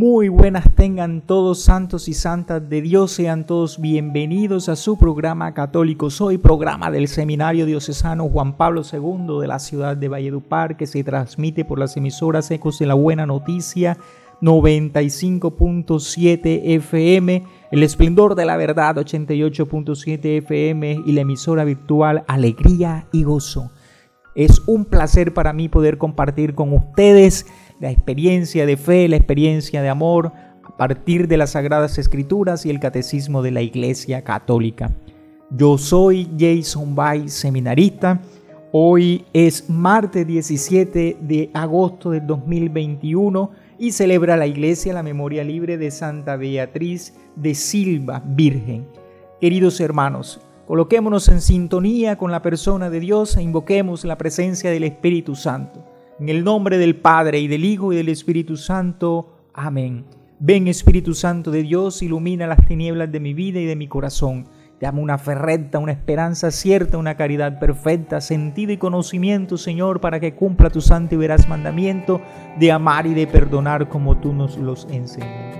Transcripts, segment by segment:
Muy buenas tengan todos santos y santas de Dios, sean todos bienvenidos a su programa Católico Soy, programa del Seminario Diocesano Juan Pablo II de la ciudad de Valledupar, que se transmite por las emisoras Ecos de la Buena Noticia 95.7 FM, El Esplendor de la Verdad 88.7 FM y la emisora virtual Alegría y Gozo. Es un placer para mí poder compartir con ustedes la experiencia de fe, la experiencia de amor a partir de las Sagradas Escrituras y el Catecismo de la Iglesia Católica. Yo soy Jason Bay, seminarista. Hoy es martes 17 de agosto del 2021 y celebra la Iglesia la memoria libre de Santa Beatriz de Silva, Virgen. Queridos hermanos, coloquémonos en sintonía con la persona de Dios e invoquemos la presencia del Espíritu Santo. En el nombre del Padre y del Hijo y del Espíritu Santo. Amén. Ven Espíritu Santo de Dios, ilumina las tinieblas de mi vida y de mi corazón. Dame una fe recta, una esperanza cierta, una caridad perfecta, sentido y conocimiento, Señor, para que cumpla tu santo y veraz mandamiento de amar y de perdonar como tú nos los enseñas.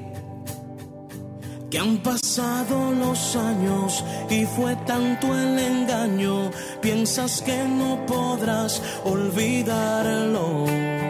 que han pasado los años y fue tanto el engaño, piensas que no podrás olvidarlo.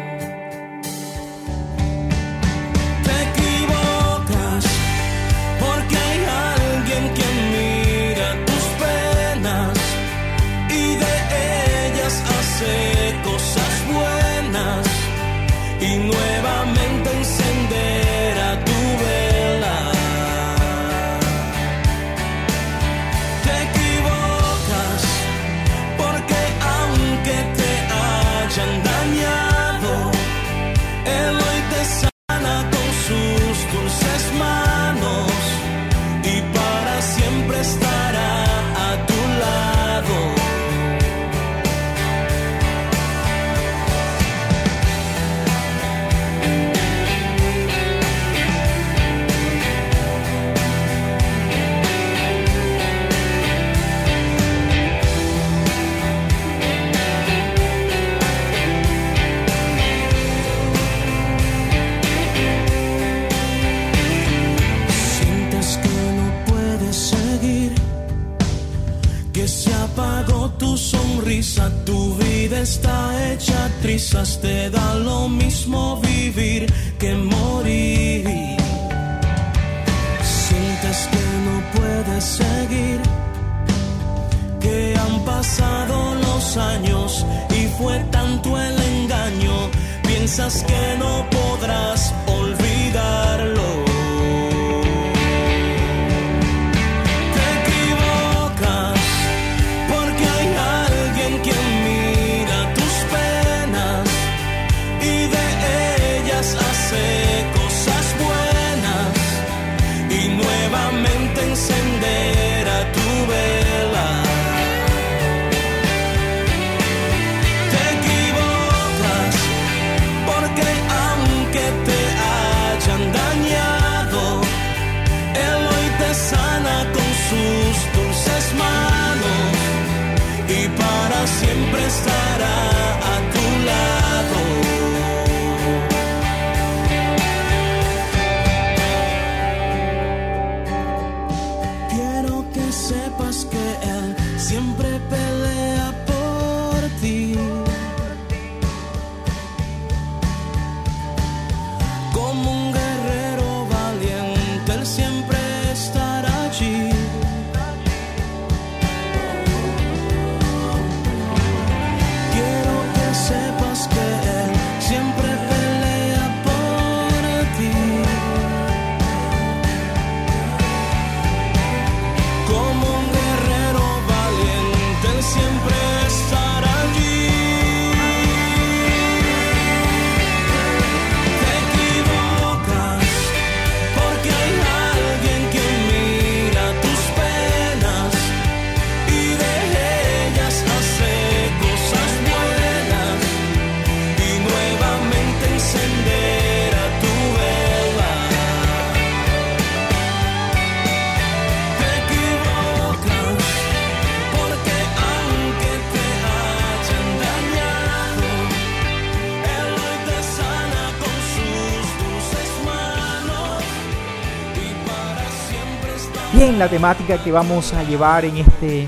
La temática que vamos a llevar en este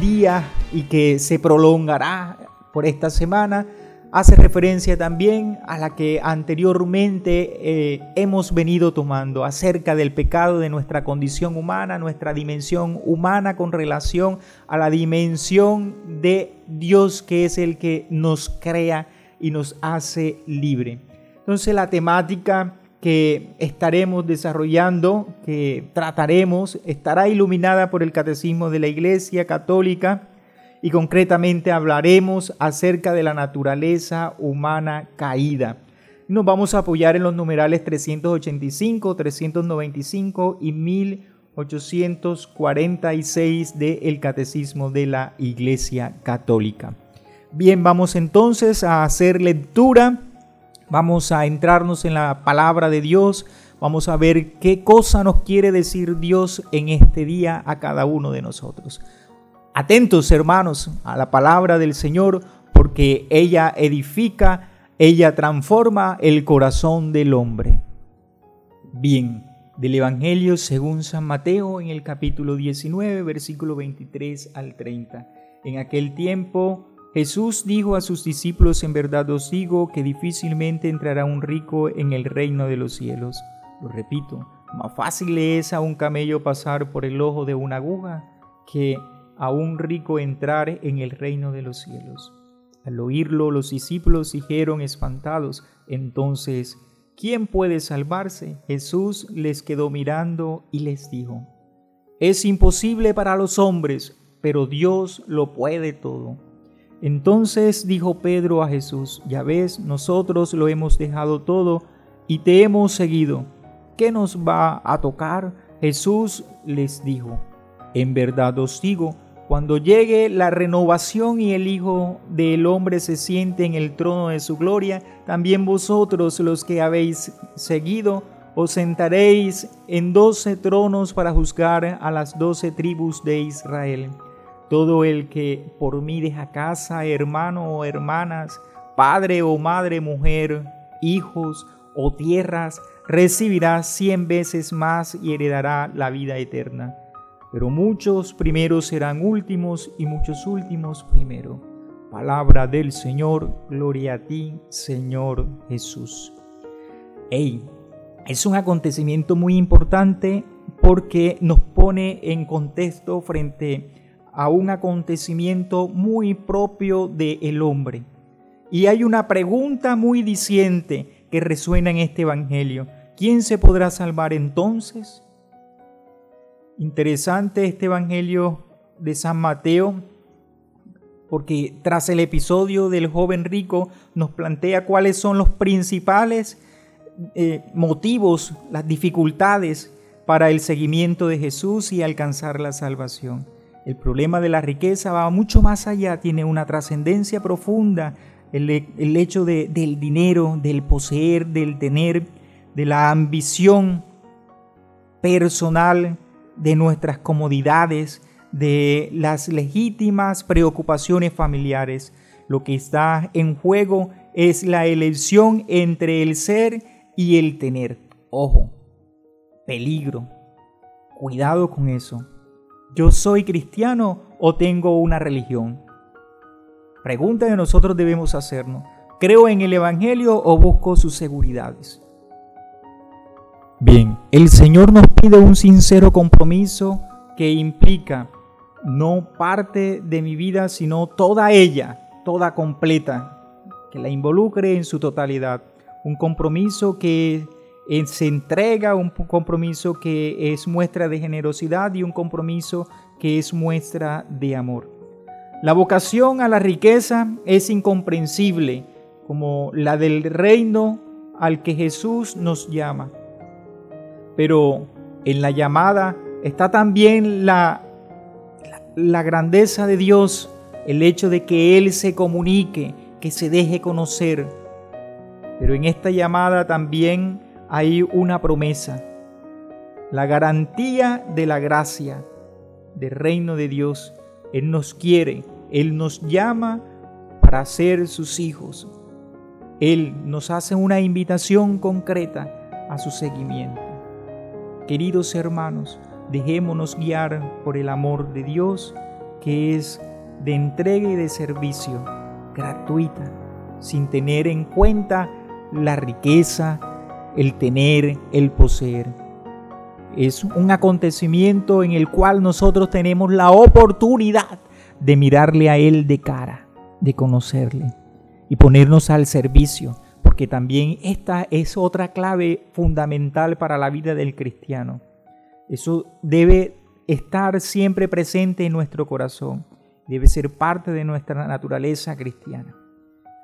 día y que se prolongará por esta semana hace referencia también a la que anteriormente eh, hemos venido tomando acerca del pecado de nuestra condición humana, nuestra dimensión humana con relación a la dimensión de Dios que es el que nos crea y nos hace libre. Entonces la temática que estaremos desarrollando, que trataremos, estará iluminada por el Catecismo de la Iglesia Católica y concretamente hablaremos acerca de la naturaleza humana caída. Nos vamos a apoyar en los numerales 385, 395 y 1846 del Catecismo de la Iglesia Católica. Bien, vamos entonces a hacer lectura, vamos a entrarnos en la palabra de Dios, vamos a ver qué cosa nos quiere decir Dios en este día a cada uno de nosotros. Atentos hermanos a la palabra del Señor porque ella edifica, ella transforma el corazón del hombre. Bien, del Evangelio según San Mateo en el capítulo 19, versículo 23 al 30. En aquel tiempo Jesús dijo a sus discípulos, en verdad os digo que difícilmente entrará un rico en el reino de los cielos. Lo repito, más fácil es a un camello pasar por el ojo de una aguja que a un rico entrar en el reino de los cielos. Al oírlo los discípulos dijeron espantados, entonces, ¿quién puede salvarse? Jesús les quedó mirando y les dijo, es imposible para los hombres, pero Dios lo puede todo. Entonces dijo Pedro a Jesús, ya ves, nosotros lo hemos dejado todo y te hemos seguido. ¿Qué nos va a tocar? Jesús les dijo, en verdad os digo, cuando llegue la renovación y el Hijo del Hombre se siente en el trono de su gloria, también vosotros los que habéis seguido, os sentaréis en doce tronos para juzgar a las doce tribus de Israel. Todo el que por mí deja casa, hermano o hermanas, padre o madre, mujer, hijos o tierras, recibirá cien veces más y heredará la vida eterna pero muchos primeros serán últimos y muchos últimos primero. Palabra del Señor, gloria a ti, Señor Jesús. Hey, es un acontecimiento muy importante porque nos pone en contexto frente a un acontecimiento muy propio del hombre. Y hay una pregunta muy diciente que resuena en este Evangelio. ¿Quién se podrá salvar entonces? Interesante este Evangelio de San Mateo, porque tras el episodio del joven rico nos plantea cuáles son los principales eh, motivos, las dificultades para el seguimiento de Jesús y alcanzar la salvación. El problema de la riqueza va mucho más allá, tiene una trascendencia profunda, el, hecho de, del dinero, del poseer, del tener, de la ambición personal, de nuestras comodidades, de las legítimas preocupaciones familiares. Lo que está en juego es la elección entre el ser y el tener. Ojo, peligro. Cuidado con eso. ¿Yo soy cristiano o tengo una religión? Pregunta que nosotros debemos hacernos. ¿Creo en el Evangelio o busco sus seguridades? Bien, el Señor nos pide un sincero compromiso que implica no parte de mi vida, sino toda ella, toda completa, que la involucre en su totalidad. Un compromiso que se entrega, un compromiso que es muestra de generosidad y un compromiso que es muestra de amor. La vocación a la riqueza es incomprensible como la del reino al que Jesús nos llama. Pero en la llamada está también la, la, grandeza de Dios, el hecho de que Él se comunique, que se deje conocer. Pero en esta llamada también hay una promesa, la garantía de la gracia del reino de Dios. Él nos quiere, Él nos llama para ser sus hijos. Él nos hace una invitación concreta a su seguimiento. Queridos hermanos, dejémonos guiar por el amor de Dios, que es de entrega y de servicio gratuita, sin tener en cuenta la riqueza, el tener, el poseer. Es un acontecimiento en el cual nosotros tenemos la oportunidad de mirarle a Él de cara, de conocerle y ponernos al servicio, porque también esta es otra clave fundamental para la vida del cristiano. Eso debe estar siempre presente en nuestro corazón, debe ser parte de nuestra naturaleza cristiana.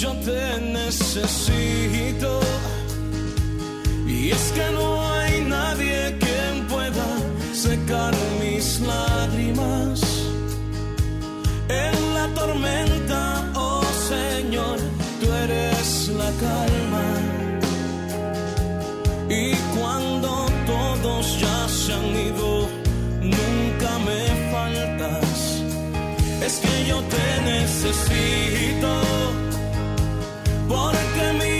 Yo te necesito. Y es que no hay nadie quien pueda secar mis lágrimas. En la tormenta, oh Señor, tú eres la calma. Y cuando todos ya se han ido, Es que yo te necesito. Porque mi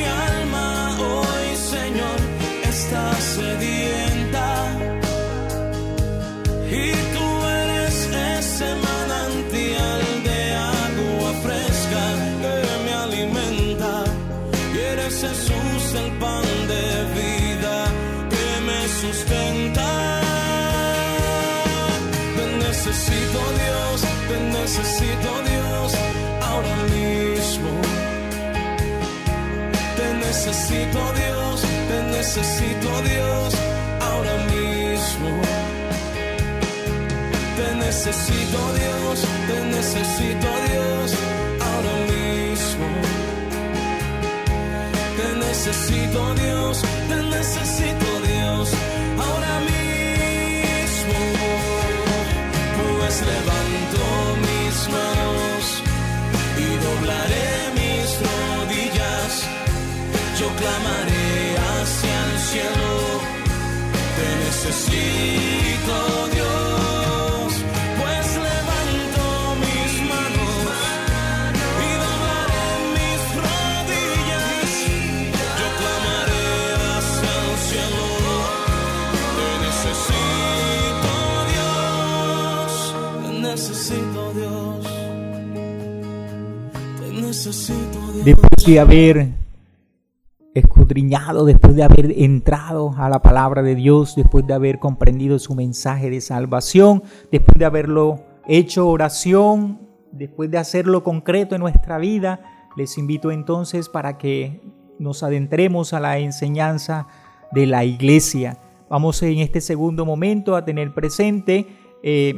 necesito Dios ahora mismo. Te necesito Dios, te necesito Dios ahora mismo. Te necesito Dios, te necesito Dios ahora mismo. Pues levanto mis manos y doblaré mis rodillas yo clamaré hacia el cielo, te necesito Dios, pues levanto mis manos y doblaré mis rodillas, yo clamaré hacia el cielo, te necesito Dios, te necesito Dios. Después de haber escudriñado, después de haber entrado a la palabra de Dios, después de haber comprendido su mensaje de salvación, después de haberlo hecho oración, después de hacerlo concreto en nuestra vida, Les invito entonces para que nos adentremos a la enseñanza de la iglesia. Vamos en este segundo momento a tener presente eh,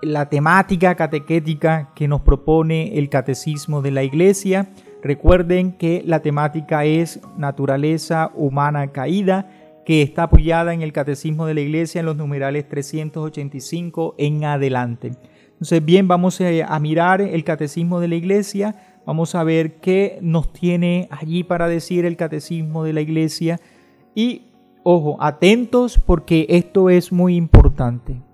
la temática catequética que nos propone el catecismo de la iglesia. Recuerden que la temática es naturaleza humana caída, que está apoyada en el catecismo de la iglesia en los numerales 385 en adelante. Entonces, bien, vamos a mirar el catecismo de la iglesia, vamos a ver qué nos tiene allí para decir el catecismo de la iglesia y, ojo, atentos porque esto es muy importante.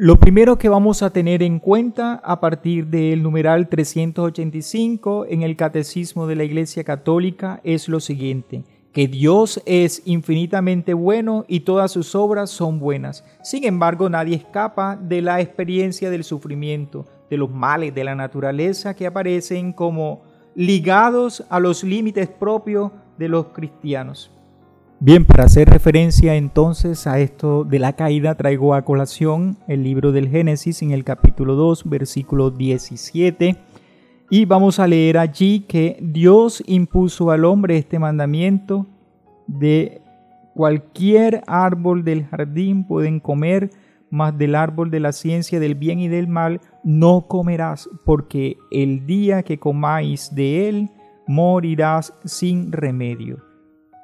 Lo primero que vamos a tener en cuenta a partir del numeral 385 en el Catecismo de la Iglesia Católica es lo siguiente, que Dios es infinitamente bueno y todas sus obras son buenas. Sin embargo, nadie escapa de la experiencia del sufrimiento, de los males de la naturaleza que aparecen como ligados a los límites propios de los cristianos. Bien, para hacer referencia entonces a esto de la caída, traigo a colación el libro del Génesis en el capítulo 2, versículo 17. Y vamos a leer allí que Dios impuso al hombre este mandamiento de cualquier árbol del jardín pueden comer, mas del árbol de la ciencia del bien y del mal no comerás, porque el día que comáis de él, morirás sin remedio.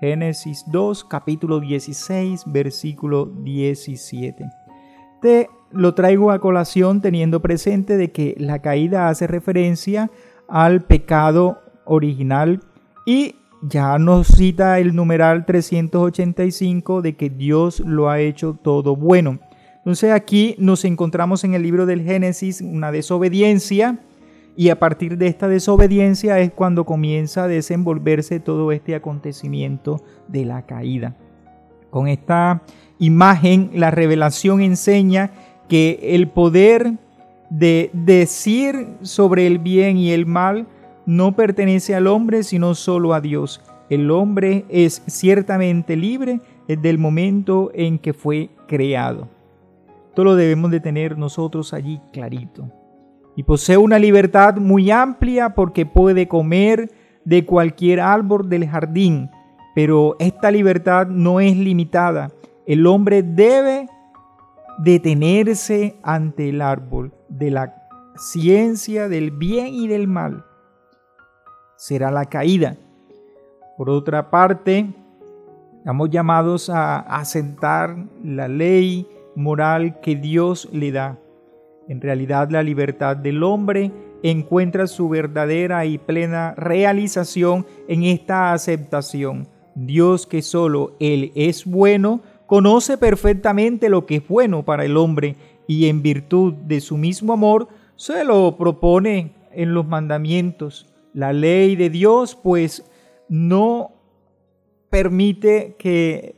Génesis 2, capítulo 16, versículo 17. Te lo traigo a colación teniendo presente de que la caída hace referencia al pecado original y ya nos cita el numeral 385 de que Dios lo ha hecho todo bueno. Entonces aquí nos encontramos en el libro del Génesis una desobediencia y a partir de esta desobediencia es cuando comienza a desenvolverse todo este acontecimiento de la caída. Con esta imagen, la revelación enseña que el poder de decir sobre el bien y el mal no pertenece al hombre, sino solo a Dios. El hombre es ciertamente libre desde el momento en que fue creado. Esto lo debemos de tener nosotros allí clarito y posee una libertad muy amplia porque puede comer de cualquier árbol del jardín, pero esta libertad no es limitada. El hombre debe detenerse ante el árbol de la ciencia del bien y del mal. Será la caída. Por otra parte, estamos llamados a asentar la ley moral que Dios le da. En realidad la libertad del hombre encuentra su verdadera y plena realización en esta aceptación. Dios que solo Él es bueno, conoce perfectamente lo que es bueno para el hombre y en virtud de su mismo amor se lo propone en los mandamientos. La ley de Dios pues no permite que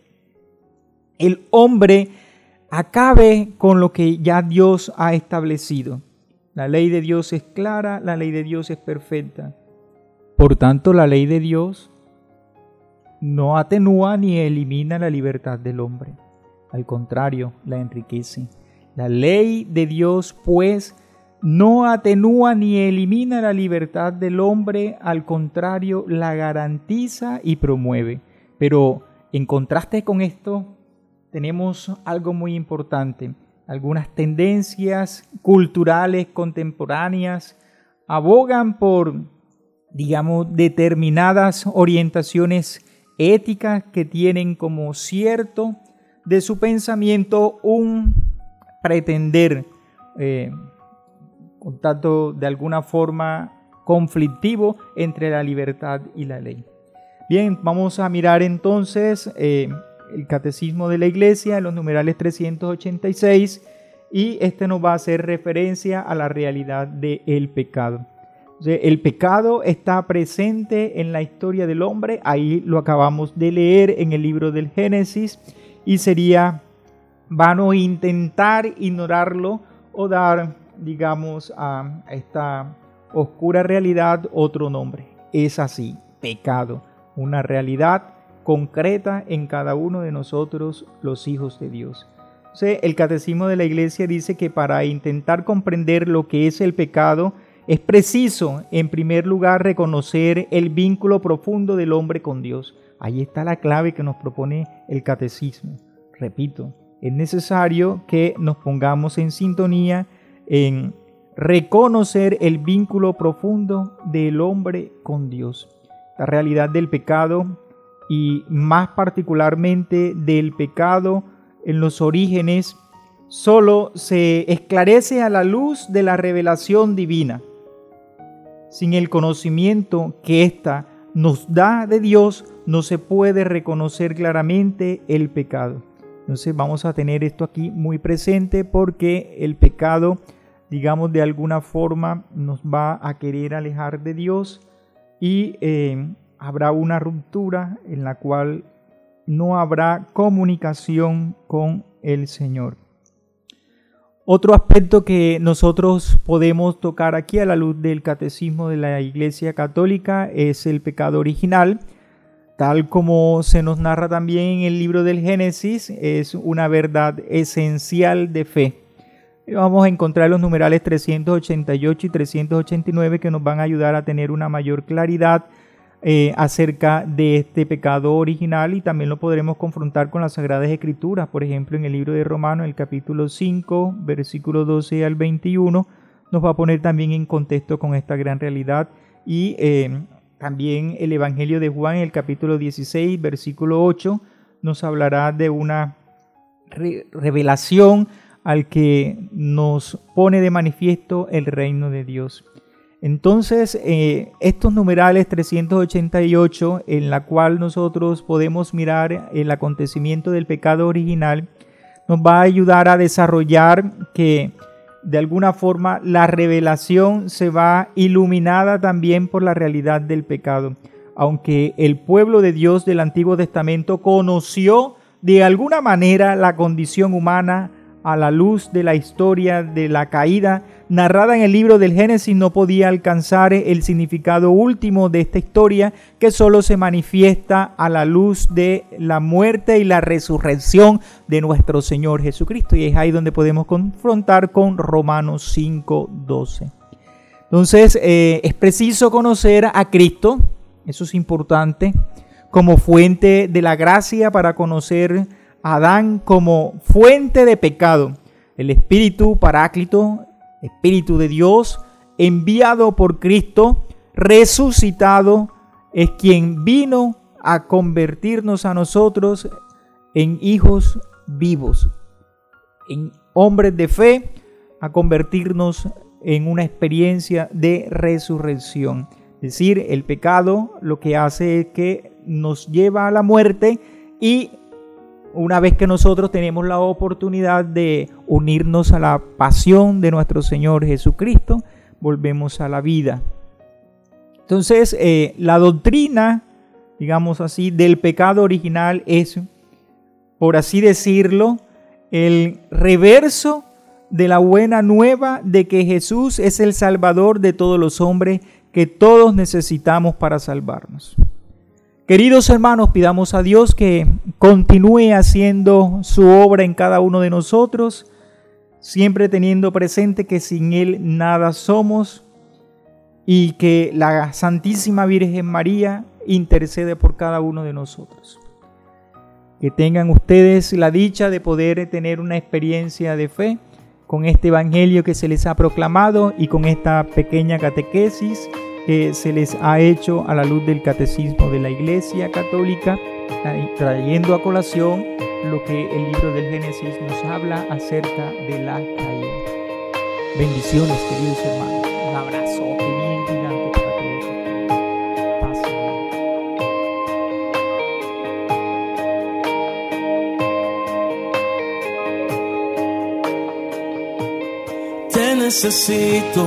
el hombre acabe con lo que ya Dios ha establecido. La ley de Dios es clara, la ley de Dios es perfecta. Por tanto, la ley de Dios no atenúa ni elimina la libertad del hombre. Al contrario, la enriquece. La ley de Dios, pues, no atenúa ni elimina la libertad del hombre, al contrario, la garantiza y promueve. Pero en contraste con esto, tenemos algo muy importante. Algunas tendencias culturales contemporáneas abogan por, digamos, determinadas orientaciones éticas que tienen como cierto de su pensamiento un pretender, eh, con tanto de alguna forma conflictivo entre la libertad y la ley. Bien, vamos a mirar entonces eh, el Catecismo de la Iglesia en los numerales 386 y este nos va a hacer referencia a la realidad del pecado. El pecado está presente en la historia del hombre, ahí lo acabamos de leer en el libro del Génesis y sería vano intentar ignorarlo o dar, digamos, a esta oscura realidad otro nombre. Es así, pecado, una realidad concreta en cada uno de nosotros los hijos de Dios. el catecismo de la iglesia dice que para intentar comprender lo que es el pecado Es preciso, en primer lugar, reconocer el vínculo profundo del hombre con Dios. Ahí está la clave que nos propone el catecismo. Repito, es necesario que nos pongamos en sintonía en reconocer el vínculo profundo del hombre con Dios. La realidad del pecado y más particularmente del pecado en los orígenes solo se esclarece a la luz de la revelación divina. Sin el conocimiento que ésta nos da de Dios, no se puede reconocer claramente el pecado. Entonces vamos a tener esto aquí muy presente porque el pecado, digamos, de alguna forma nos va a querer alejar de Dios y eh, habrá una ruptura en la cual no habrá comunicación con el Señor. Otro aspecto que nosotros podemos tocar aquí a la luz del catecismo de la Iglesia Católica es el pecado original, tal como se nos narra también en el libro del Génesis, es una verdad esencial de fe. Vamos a encontrar los numerales 388 y 389 que nos van a ayudar a tener una mayor claridad eh, acerca de este pecado original y también lo podremos confrontar con las Sagradas Escrituras, por ejemplo en el libro de Romanos, el capítulo 5, versículo 12 al 21, nos va a poner también en contexto con esta gran realidad y eh, también el Evangelio de Juan, el capítulo 16, versículo 8, nos hablará de una revelación al que nos pone de manifiesto el reino de Dios. Entonces, eh, estos numerales 388, en la cual nosotros podemos mirar el acontecimiento del pecado original, nos va a ayudar a desarrollar que de alguna forma la revelación se va iluminada también por la realidad del pecado. Aunque el pueblo de Dios del Antiguo Testamento conoció de alguna manera la condición humana a la luz de la historia de la caída narrada en el libro del Génesis no podía alcanzar el significado último de esta historia que solo se manifiesta a la luz de la muerte y la resurrección de nuestro Señor Jesucristo. Y es ahí donde podemos confrontar con Romanos 5:12. Entonces eh, es preciso conocer a Cristo, eso es importante, como fuente de la gracia para conocer Adán como fuente de pecado. El Espíritu Paráclito, Espíritu de Dios, enviado por Cristo, resucitado, es quien vino a convertirnos a nosotros en hijos vivos, en hombres de fe, a convertirnos en una experiencia de resurrección. Es decir, el pecado lo que hace es que nos lleva a la muerte y una vez que nosotros tenemos la oportunidad de unirnos a la pasión de nuestro Señor Jesucristo, volvemos a la vida. Entonces, eh, la doctrina, digamos así, del pecado original es, por así decirlo, el reverso de la buena nueva de que Jesús es el Salvador de todos los hombres que todos necesitamos para salvarnos. Queridos hermanos, pidamos a Dios que continúe haciendo su obra en cada uno de nosotros, siempre teniendo presente que sin Él nada somos y que la Santísima Virgen María intercede por cada uno de nosotros. Que tengan ustedes la dicha de poder tener una experiencia de fe con este Evangelio que se les ha proclamado y con esta pequeña catequesis que se les ha hecho a la luz del catecismo de la Iglesia Católica, trayendo a colación lo que el libro del Génesis nos habla acerca de la caída. Bendiciones, queridos hermanos. Un abrazo bien gigante para todos. Te necesito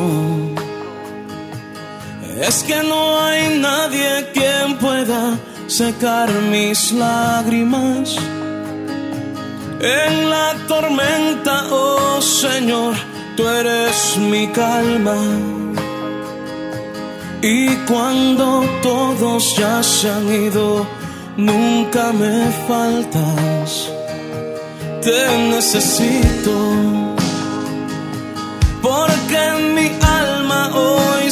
es que no hay nadie quien pueda secar mis lágrimas. En la tormenta, oh Señor, tú eres mi calma. Y cuando todos ya se han ido, nunca me faltas. Te necesito, porque mi alma hoy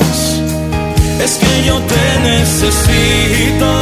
Es que yo te necesito,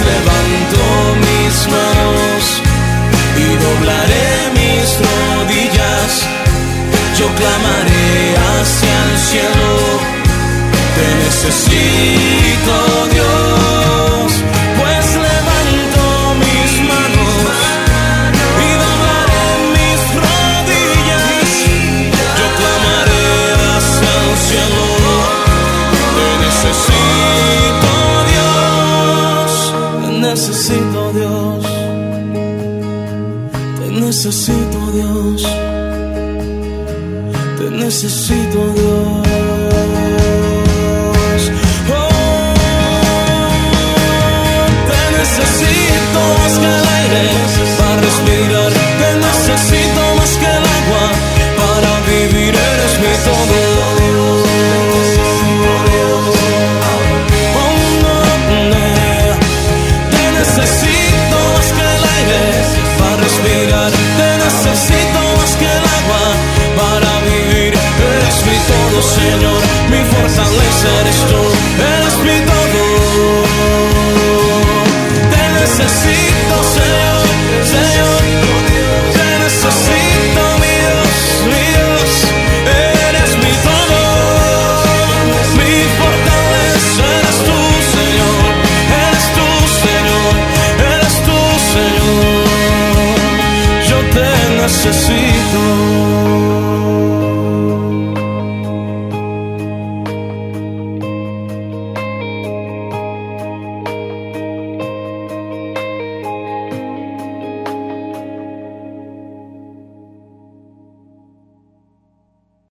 Levanto mis manos